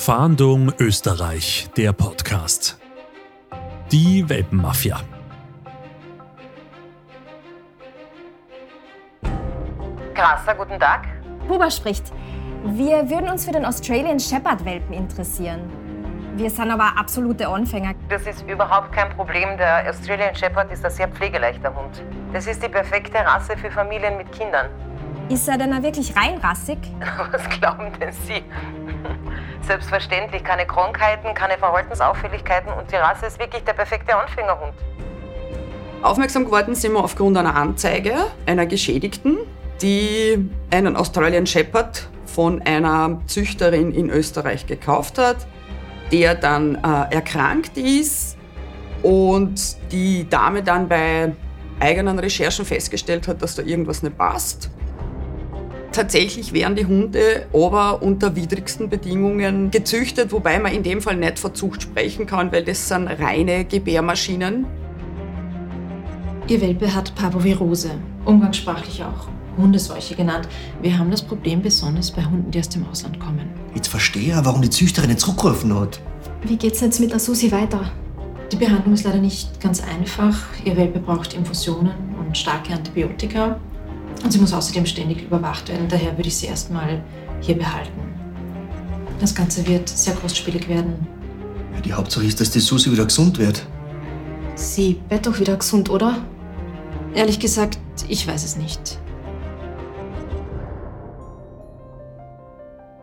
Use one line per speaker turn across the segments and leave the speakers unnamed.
Fahndung Österreich, der Podcast. Die Welpenmafia.
Krasser, guten Tag.
Huber spricht. Wir würden uns für den Australian Shepherd Welpen interessieren. Wir sind aber absolute Anfänger.
Das ist überhaupt kein Problem. Der Australian Shepherd ist ein sehr pflegeleichter Hund. Das ist die perfekte Rasse für Familien mit Kindern.
Ist er denn wirklich reinrassig?
Was glauben denn Sie? Selbstverständlich keine Krankheiten, keine Verhaltensauffälligkeiten und die Rasse ist wirklich der perfekte Anfängerhund.
Aufmerksam geworden sind wir aufgrund einer Anzeige einer Geschädigten, die einen Australian Shepherd von einer Züchterin in Österreich gekauft hat, der dann äh, erkrankt ist und die Dame dann bei eigenen Recherchen festgestellt hat, dass da irgendwas nicht passt. Tatsächlich werden die Hunde aber unter widrigsten Bedingungen gezüchtet, wobei man in dem Fall nicht von Zucht sprechen kann, weil das sind reine Gebärmaschinen.
Ihr Welpe hat Parvovirose, umgangssprachlich auch Hundeseuche genannt. Wir haben das Problem besonders bei Hunden, die aus dem Ausland kommen.
Jetzt verstehe ich, warum die Züchterin nicht zurückgerufen hat.
Wie geht's jetzt mit der Susi weiter? Die Behandlung ist leider nicht ganz einfach. Ihr Welpe braucht Infusionen und starke Antibiotika. Und sie muss außerdem ständig überwacht werden. Daher würde ich sie erstmal hier behalten. Das Ganze wird sehr kostspielig werden.
Ja, die Hauptsache ist, dass die Susi wieder gesund wird.
Sie wird doch wieder gesund, oder? Ehrlich gesagt, ich weiß es nicht.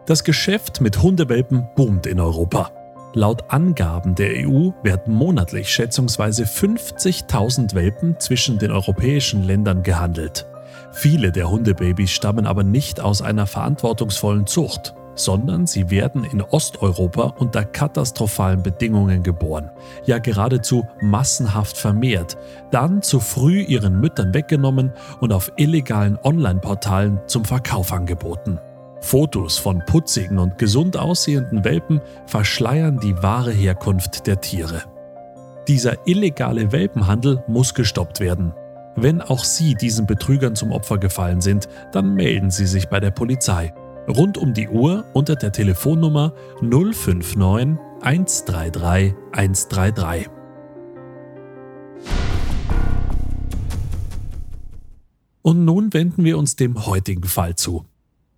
Das Geschäft mit Hundewelpen boomt in Europa. Laut Angaben der EU werden monatlich schätzungsweise 50.000 Welpen zwischen den europäischen Ländern gehandelt. Viele der Hundebabys stammen aber nicht aus einer verantwortungsvollen Zucht, sondern sie werden in Osteuropa unter katastrophalen Bedingungen geboren, ja geradezu massenhaft vermehrt, dann zu früh ihren Müttern weggenommen und auf illegalen Online-Portalen zum Verkauf angeboten. Fotos von putzigen und gesund aussehenden Welpen verschleiern die wahre Herkunft der Tiere. Dieser illegale Welpenhandel muss gestoppt werden. Wenn auch Sie diesen Betrügern zum Opfer gefallen sind, dann melden Sie sich bei der Polizei. Rund um die Uhr unter der Telefonnummer 059 133 133. Und nun wenden wir uns dem heutigen Fall zu.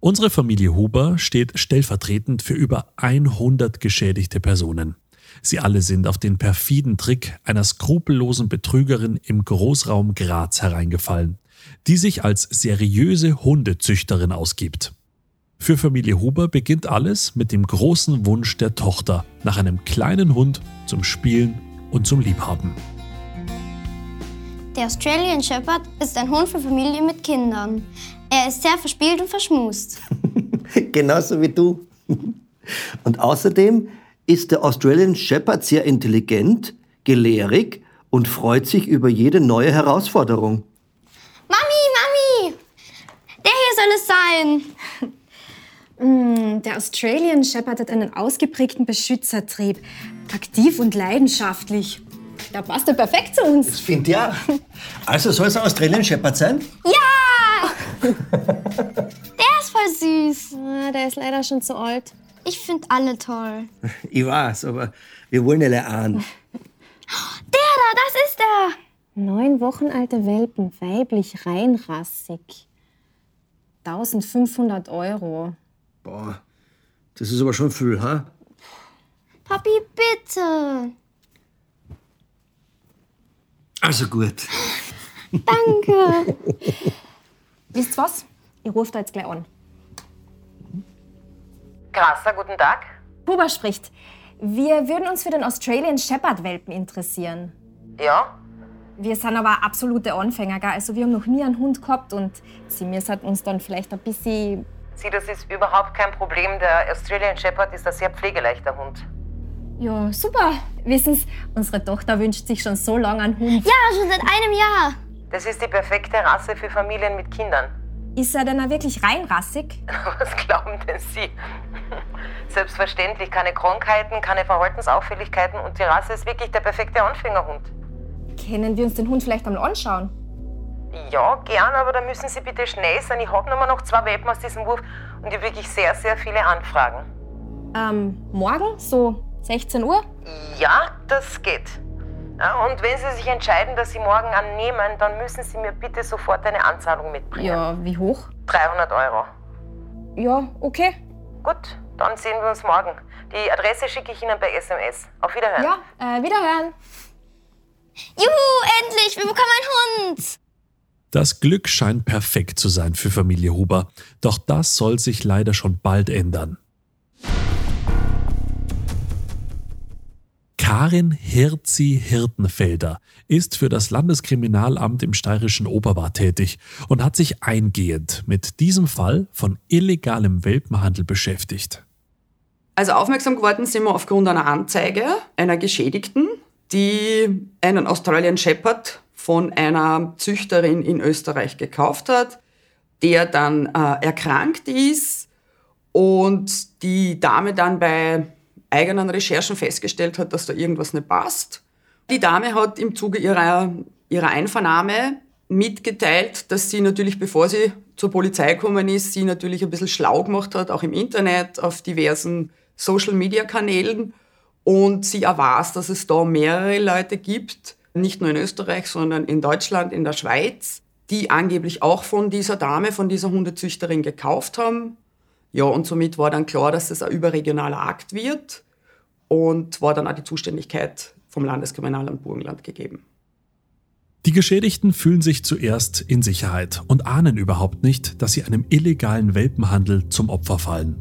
Unsere Familie Huber steht stellvertretend für über 100 geschädigte Personen. Sie alle sind auf den perfiden Trick einer skrupellosen Betrügerin im Großraum Graz hereingefallen, die sich als seriöse Hundezüchterin ausgibt. Für Familie Huber beginnt alles mit dem großen Wunsch der Tochter nach einem kleinen Hund zum Spielen und zum Liebhaben.
Der Australian Shepherd ist ein Hund für Familien mit Kindern. Er ist sehr verspielt und verschmust.
Genauso wie du. Und außerdem ist der Australian Shepherd sehr intelligent, gelehrig und freut sich über jede neue Herausforderung.
Mami, Mami! Der hier soll es sein.
Mm, Der Australian Shepherd hat einen ausgeprägten Beschützertrieb. Aktiv und leidenschaftlich. Der passt ja perfekt zu uns.
Das finde ich auch. Also soll es ein Australian Shepherd sein?
Ja! Der ist voll süß.
Ah, Der ist leider schon zu alt.
Ich finde alle toll.
Ich weiß, aber wir wollen ja an.
Der da, das ist er.
Neun Wochen alte Welpen, weiblich reinrassig. 1500 Euro.
Boah, das ist aber schon viel, ha?
Papi, bitte.
Also gut.
Danke.
Wisst was? Ich rufe da jetzt gleich an.
Krasser, guten Tag.
Huber spricht. Wir würden uns für den Australian Shepherd Welpen interessieren.
Ja?
Wir sind aber absolute Anfänger, gell? also wir haben noch nie einen Hund gehabt und sie müssen uns dann vielleicht ein bisschen...
Sie, das ist überhaupt kein Problem. Der Australian Shepherd ist ein sehr pflegeleichter Hund.
Ja, super. Wissen Sie, unsere Tochter wünscht sich schon so lange einen Hund.
Ja, schon seit einem Jahr.
Das ist die perfekte Rasse für Familien mit Kindern.
Ist er denn auch wirklich reinrassig?
Was glauben denn Sie? Selbstverständlich keine Krankheiten, keine Verhaltensauffälligkeiten und die Rasse ist wirklich der perfekte Anfängerhund.
Können wir uns den Hund vielleicht einmal anschauen?
Ja, gern, aber da müssen Sie bitte schnell sein. Ich habe nur noch zwei Welpen aus diesem Wurf und ich habe wirklich sehr, sehr viele Anfragen.
Ähm, morgen, so 16 Uhr?
Ja, das geht. Und wenn Sie sich entscheiden, dass Sie morgen annehmen, dann müssen Sie mir bitte sofort eine Anzahlung mitbringen.
Ja, wie hoch?
300 Euro.
Ja, okay.
Gut, dann sehen wir uns morgen. Die Adresse schicke ich Ihnen per SMS. Auf Wiederhören.
Ja, äh, Wiederhören.
Juhu, endlich, wir bekommen einen Hund.
Das Glück scheint perfekt zu sein für Familie Huber, doch das soll sich leider schon bald ändern. Karin Hirzi Hirtenfelder ist für das Landeskriminalamt im steirischen Oberwart tätig und hat sich eingehend mit diesem Fall von illegalem Welpenhandel beschäftigt.
Also aufmerksam geworden sind wir aufgrund einer Anzeige einer Geschädigten, die einen Australian Shepherd von einer Züchterin in Österreich gekauft hat, der dann äh, erkrankt ist und die Dame dann bei eigenen Recherchen festgestellt hat, dass da irgendwas nicht passt. Die Dame hat im Zuge ihrer, ihrer Einvernahme mitgeteilt, dass sie natürlich, bevor sie zur Polizei gekommen ist, sie natürlich ein bisschen schlau gemacht hat, auch im Internet, auf diversen Social-Media-Kanälen. Und sie erwartet, dass es da mehrere Leute gibt, nicht nur in Österreich, sondern in Deutschland, in der Schweiz, die angeblich auch von dieser Dame, von dieser Hundezüchterin gekauft haben. Ja, und somit war dann klar, dass es ein überregionaler Akt wird und war dann auch die Zuständigkeit vom Landeskriminalamt Burgenland gegeben.
Die Geschädigten fühlen sich zuerst in Sicherheit und ahnen überhaupt nicht, dass sie einem illegalen Welpenhandel zum Opfer fallen.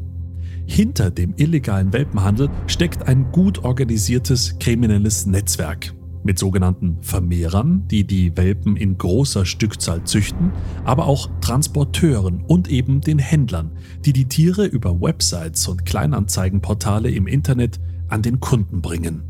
Hinter dem illegalen Welpenhandel steckt ein gut organisiertes kriminelles Netzwerk mit sogenannten Vermehrern, die die Welpen in großer Stückzahl züchten, aber auch Transporteuren und eben den Händlern, die die Tiere über Websites und Kleinanzeigenportale im Internet an den Kunden bringen.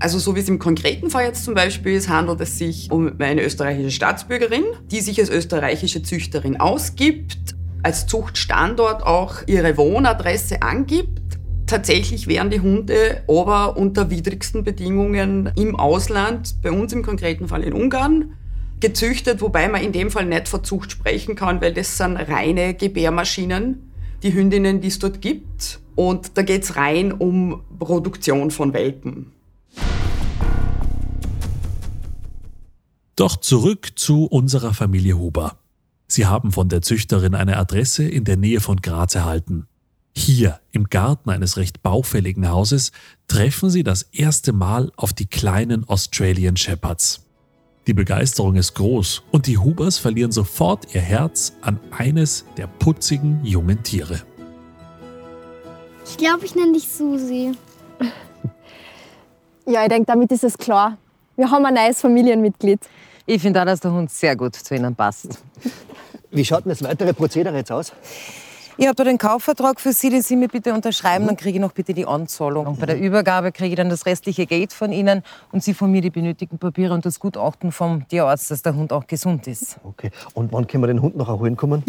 Also so wie es im konkreten Fall jetzt zum Beispiel ist, handelt es sich um eine österreichische Staatsbürgerin, die sich als österreichische Züchterin ausgibt, als Zuchtstandort auch ihre Wohnadresse angibt Tatsächlich werden die Hunde aber unter widrigsten Bedingungen im Ausland, bei uns im konkreten Fall in Ungarn, gezüchtet, wobei man in dem Fall nicht von Zucht sprechen kann, weil das sind reine Gebärmaschinen, die Hündinnen, die es dort gibt. Und da geht es rein um Produktion von Welpen.
Doch zurück zu unserer Familie Huber. Sie haben von der Züchterin eine Adresse in der Nähe von Graz erhalten. Hier im Garten eines recht baufälligen Hauses treffen sie das erste Mal auf die kleinen Australian Shepherds. Die Begeisterung ist groß und die Hubers verlieren sofort ihr Herz an eines der putzigen jungen Tiere.
Ich glaube, ich nenne dich Susi.
Ja, ich denke, damit ist es klar. Wir haben ein neues Familienmitglied.
Ich finde auch, dass der Hund sehr gut zu Ihnen passt.
Wie schaut denn das weitere Prozedere jetzt aus?
Ich habe da den Kaufvertrag für Sie, den Sie mir bitte unterschreiben, dann kriege ich noch bitte die Anzahlung. Bei der Übergabe kriege ich dann das restliche Geld von Ihnen und Sie von mir die benötigten Papiere und das Gutachten vom Tierarzt, dass der Hund auch gesund ist.
Okay. Und wann können wir den Hund noch erholen kommen?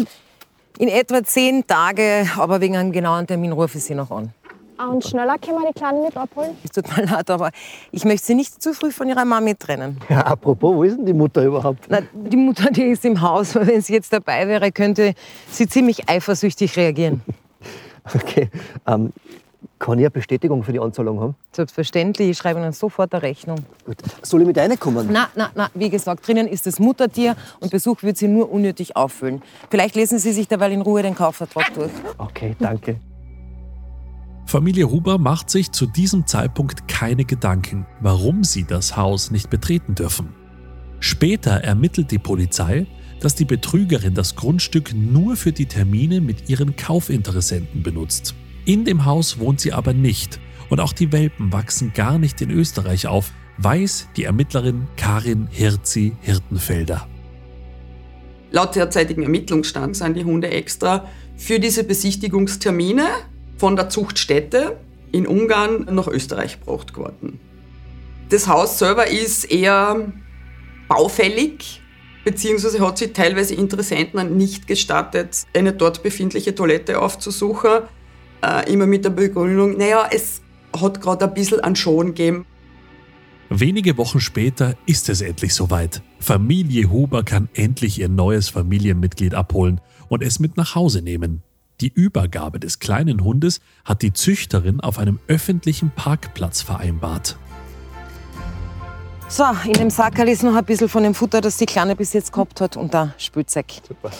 In etwa zehn Tage, aber wegen einem genauen Termin rufe ich Sie noch an.
Ah, und schneller können wir die Kleinen mit abholen?
Es tut mir leid, aber ich möchte Sie nicht zu früh von Ihrer Mami trennen.
Ja, apropos, wo ist denn die Mutter überhaupt?
Na, die Mutter, die ist im Haus. Wenn sie jetzt dabei wäre, könnte sie ziemlich eifersüchtig reagieren.
Okay. Ähm, kann ich eine Bestätigung für die Anzahlung haben?
Selbstverständlich, ich schreibe Ihnen sofort eine Rechnung.
Gut. Soll ich mit reinkommen?
Na, na, na, wie gesagt, drinnen ist das Muttertier und Besuch wird Sie nur unnötig auffüllen. Vielleicht lesen Sie sich derweil in Ruhe den Kaufvertrag durch.
Okay, danke.
Familie Huber macht sich zu diesem Zeitpunkt keine Gedanken, warum sie das Haus nicht betreten dürfen. Später ermittelt die Polizei, dass die Betrügerin das Grundstück nur für die Termine mit ihren Kaufinteressenten benutzt. In dem Haus wohnt sie aber nicht und auch die Welpen wachsen gar nicht in Österreich auf, weiß die Ermittlerin Karin Hirzi Hirtenfelder.
Laut derzeitigen Ermittlungsstand sind die Hunde extra für diese Besichtigungstermine von der Zuchtstätte in Ungarn nach Österreich gebracht worden. Das Haus selber ist eher baufällig, beziehungsweise hat sich teilweise Interessenten nicht gestattet, eine dort befindliche Toilette aufzusuchen. Äh, immer mit der Begründung, naja, es hat gerade ein bisschen an Schon gegeben.
Wenige Wochen später ist es endlich soweit. Familie Huber kann endlich ihr neues Familienmitglied abholen und es mit nach Hause nehmen. Die Übergabe des kleinen Hundes hat die Züchterin auf einem öffentlichen Parkplatz vereinbart.
So, in dem Sackerl ist noch ein bisschen von dem Futter, das die Kleine bis jetzt gehabt hat und ein Spielzeug.
Super.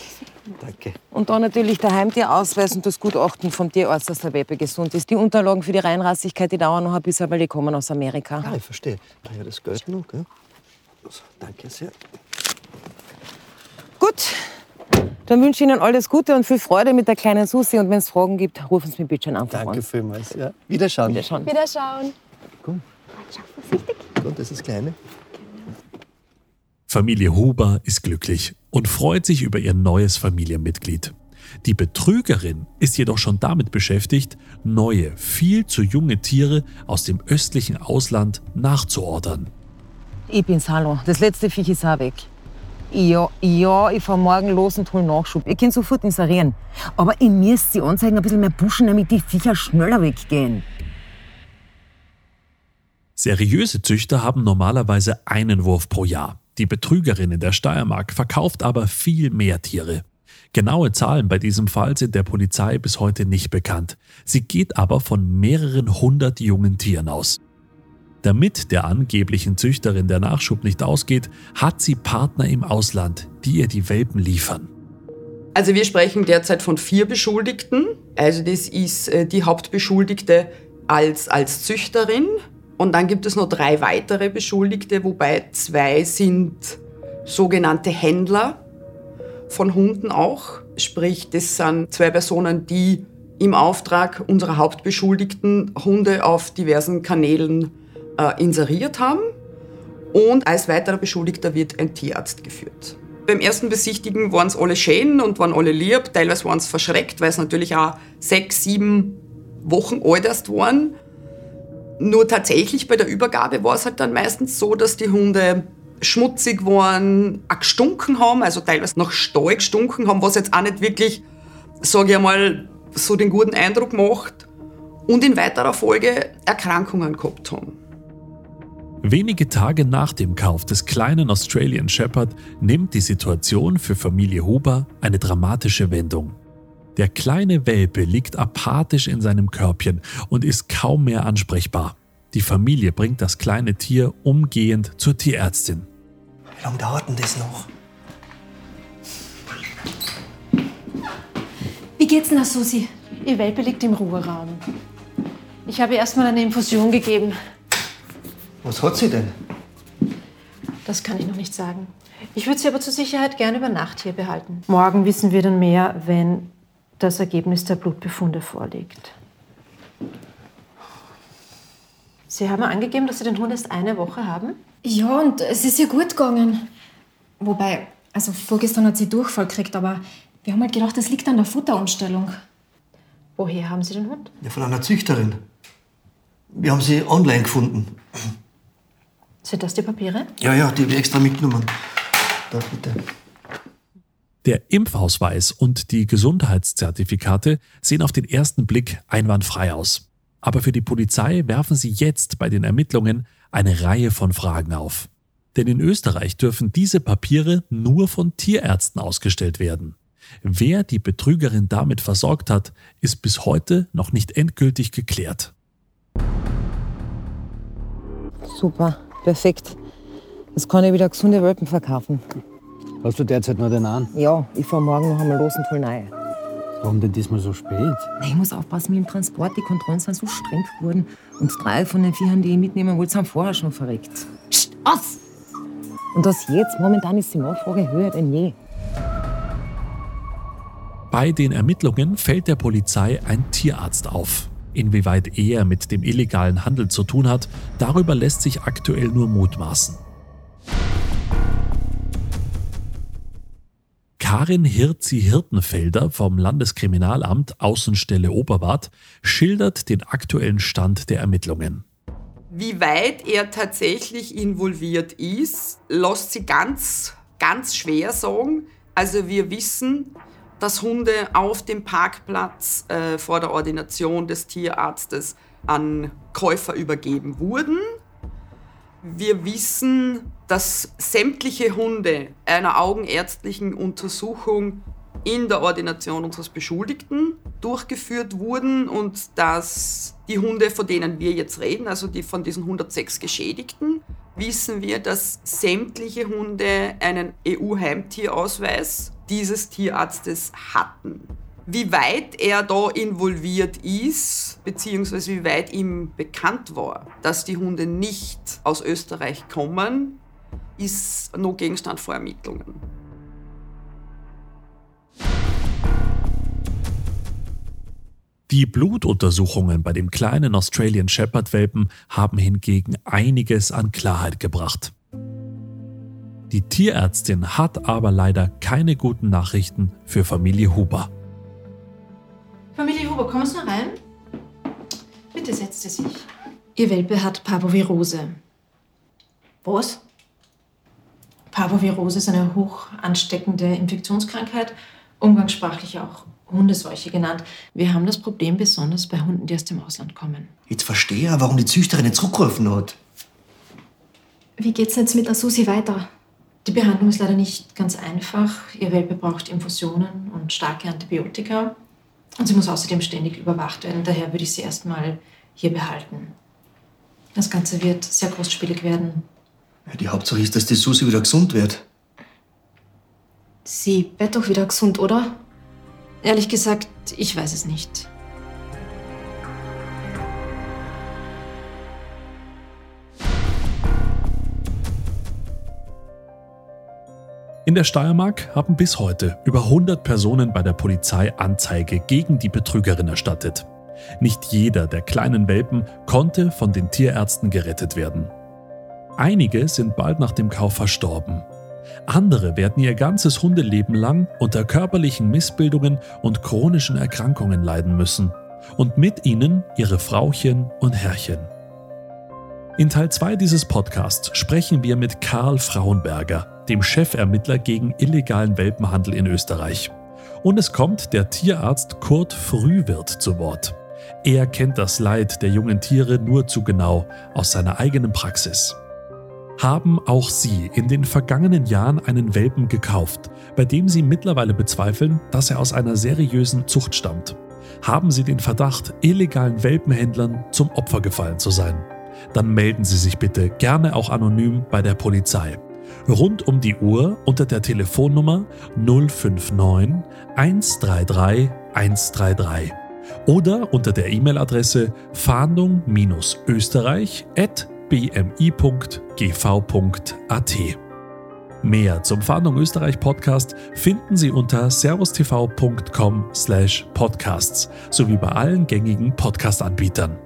Danke.
Und dann natürlich der Heimtierausweis und das Gutachten vom Tierarzt, dass der Welpe gesund ist. Die Unterlagen für die Reinrassigkeit, die dauern noch ein bisschen, weil die kommen aus Amerika.
Ja, ich verstehe. Ah ja, das Geld noch, gell? Also, danke sehr.
Gut, dann wünsche ich Ihnen alles Gute und viel Freude mit der kleinen Susi. Und wenn es Fragen gibt, rufen Sie mich bitte schon einfach
Danke
an.
vielmals. Ja. Wiederschauen.
Wiederschauen.
Wiederschauen.
Komm. Und das ist Kleine.
Familie Huber ist glücklich und freut sich über ihr neues Familienmitglied. Die Betrügerin ist jedoch schon damit beschäftigt, neue, viel zu junge Tiere aus dem östlichen Ausland nachzuordern.
Ich bin's, hallo. Das letzte Viech ist auch weg. Ja, ja, ich fahr morgen los und hol Nachschub. Ihr könnt sofort inserieren. Aber ihr müsst sie anzeigen, ein bisschen mehr pushen, damit die Viecher schneller weggehen.
Seriöse Züchter haben normalerweise einen Wurf pro Jahr. Die Betrügerin in der Steiermark verkauft aber viel mehr Tiere. Genaue Zahlen bei diesem Fall sind der Polizei bis heute nicht bekannt. Sie geht aber von mehreren hundert jungen Tieren aus. Damit der angeblichen Züchterin der Nachschub nicht ausgeht, hat sie Partner im Ausland, die ihr die Welpen liefern.
Also wir sprechen derzeit von vier Beschuldigten. Also das ist äh, die Hauptbeschuldigte als, als Züchterin. Und dann gibt es noch drei weitere Beschuldigte, wobei zwei sind sogenannte Händler von Hunden auch. Sprich, das sind zwei Personen, die im Auftrag unserer Hauptbeschuldigten Hunde auf diversen Kanälen äh, inseriert haben. Und als weiterer Beschuldigter wird ein Tierarzt geführt. Beim ersten Besichtigen waren es alle schön und waren alle lieb. Teilweise waren es verschreckt, weil es natürlich auch sechs, sieben Wochen alt erst waren. Nur tatsächlich bei der Übergabe war es halt dann meistens so, dass die Hunde schmutzig waren, auch gestunken haben, also teilweise nach Stall gestunken haben, was jetzt auch nicht wirklich, sage ich einmal, so den guten Eindruck macht und in weiterer Folge Erkrankungen gehabt haben.
Wenige Tage nach dem Kauf des kleinen Australian Shepherd nimmt die Situation für Familie Huber eine dramatische Wendung. Der kleine Welpe liegt apathisch in seinem Körbchen und ist kaum mehr ansprechbar. Die Familie bringt das kleine Tier umgehend zur Tierärztin.
Wie lange dauert denn das noch?
Wie geht's denn, Susi? Ihr Welpe liegt im Ruheraum. Ich habe erst mal eine Infusion gegeben.
Was hat sie denn?
Das kann ich noch nicht sagen. Ich würde sie aber zur Sicherheit gerne über Nacht hier behalten. Morgen wissen wir dann mehr, wenn das Ergebnis der Blutbefunde vorliegt. Sie haben angegeben, dass Sie den Hund erst eine Woche haben?
Ja, und es ist ihr gut gegangen. Wobei, also vorgestern hat sie Durchfall gekriegt, aber wir haben halt gedacht, das liegt an der Futterumstellung.
Woher haben Sie den Hund?
Ja, von einer Züchterin. Wir haben sie online gefunden.
Sind das die Papiere?
Ja, ja, die habe ich extra mitgenommen. Da, bitte.
Der Impfausweis und die Gesundheitszertifikate sehen auf den ersten Blick einwandfrei aus. Aber für die Polizei werfen sie jetzt bei den Ermittlungen eine Reihe von Fragen auf. Denn in Österreich dürfen diese Papiere nur von Tierärzten ausgestellt werden. Wer die Betrügerin damit versorgt hat, ist bis heute noch nicht endgültig geklärt.
Super, perfekt. Jetzt kann ich wieder gesunde Welpen verkaufen.
Hast du derzeit noch den an?
Ja, ich fahr morgen noch einmal los und hol neue.
Warum denn diesmal so spät?
Na, Ich muss aufpassen mit dem Transport. Die Kontrollen sind so streng geworden. Und drei von den Viechern, die ich mitnehmen wollte, sind vorher schon verreckt. Psst, aus! Und das jetzt, momentan ist die Nachfrage höher denn je.
Bei den Ermittlungen fällt der Polizei ein Tierarzt auf. Inwieweit er mit dem illegalen Handel zu tun hat, darüber lässt sich aktuell nur mutmaßen. Karin Hirzi-Hirtenfelder vom Landeskriminalamt Außenstelle Oberwart schildert den aktuellen Stand der Ermittlungen.
Wie weit er tatsächlich involviert ist, lässt sich ganz, ganz schwer sagen. Also wir wissen, dass Hunde auf dem Parkplatz äh, vor der Ordination des Tierarztes an Käufer übergeben wurden. Wir wissen, dass sämtliche Hunde einer augenärztlichen Untersuchung in der Ordination unseres Beschuldigten durchgeführt wurden und dass die Hunde, von denen wir jetzt reden, also die von diesen 106 Geschädigten, wissen wir, dass sämtliche Hunde einen EU-Heimtierausweis dieses Tierarztes hatten. Wie weit er da involviert ist, beziehungsweise wie weit ihm bekannt war, dass die Hunde nicht aus Österreich kommen, ist noch Gegenstand von Ermittlungen.
Die Blutuntersuchungen bei dem kleinen Australian Shepherd Welpen haben hingegen einiges an Klarheit gebracht. Die Tierärztin hat aber leider keine guten Nachrichten für Familie Huber.
Familie Huber, kommen Sie mal rein? Bitte setzt Sie sich. Ihr Welpe hat Parvovirose. Was? Parvovirose ist eine hoch ansteckende Infektionskrankheit, umgangssprachlich auch Hundeseuche genannt. Wir haben das Problem besonders bei Hunden, die aus dem Ausland kommen.
Jetzt verstehe ich, warum die Züchterin nicht zurückgerufen hat.
Wie geht's jetzt mit der Susi weiter?
Die Behandlung ist leider nicht ganz einfach. Ihr Welpe braucht Infusionen und starke Antibiotika. Und sie muss außerdem ständig überwacht werden. Daher würde ich sie erstmal hier behalten. Das Ganze wird sehr kostspielig werden.
Ja, die Hauptsache ist, dass die Susi wieder gesund wird.
Sie wird doch wieder gesund, oder?
Ehrlich gesagt, ich weiß es nicht.
Der Steiermark haben bis heute über 100 Personen bei der Polizei Anzeige gegen die Betrügerin erstattet. Nicht jeder der kleinen Welpen konnte von den Tierärzten gerettet werden. Einige sind bald nach dem Kauf verstorben. Andere werden ihr ganzes Hundeleben lang unter körperlichen Missbildungen und chronischen Erkrankungen leiden müssen. Und mit ihnen ihre Frauchen und Herrchen. In Teil 2 dieses Podcasts sprechen wir mit Karl Frauenberger, dem Chefermittler gegen illegalen Welpenhandel in Österreich. Und es kommt der Tierarzt Kurt Frühwirt zu Wort. Er kennt das Leid der jungen Tiere nur zu genau aus seiner eigenen Praxis. Haben auch Sie in den vergangenen Jahren einen Welpen gekauft, bei dem Sie mittlerweile bezweifeln, dass er aus einer seriösen Zucht stammt? Haben Sie den Verdacht, illegalen Welpenhändlern zum Opfer gefallen zu sein? Dann melden Sie sich bitte gerne auch anonym bei der Polizei. Rund um die Uhr unter der Telefonnummer 059 133 133 oder unter der E-Mail-Adresse fahndung-österreich@ bmi.gv.at. Mehr zum Fahndung Österreich Podcast finden Sie unter servustv.com/podcasts sowie bei allen gängigen Podcast-Anbietern.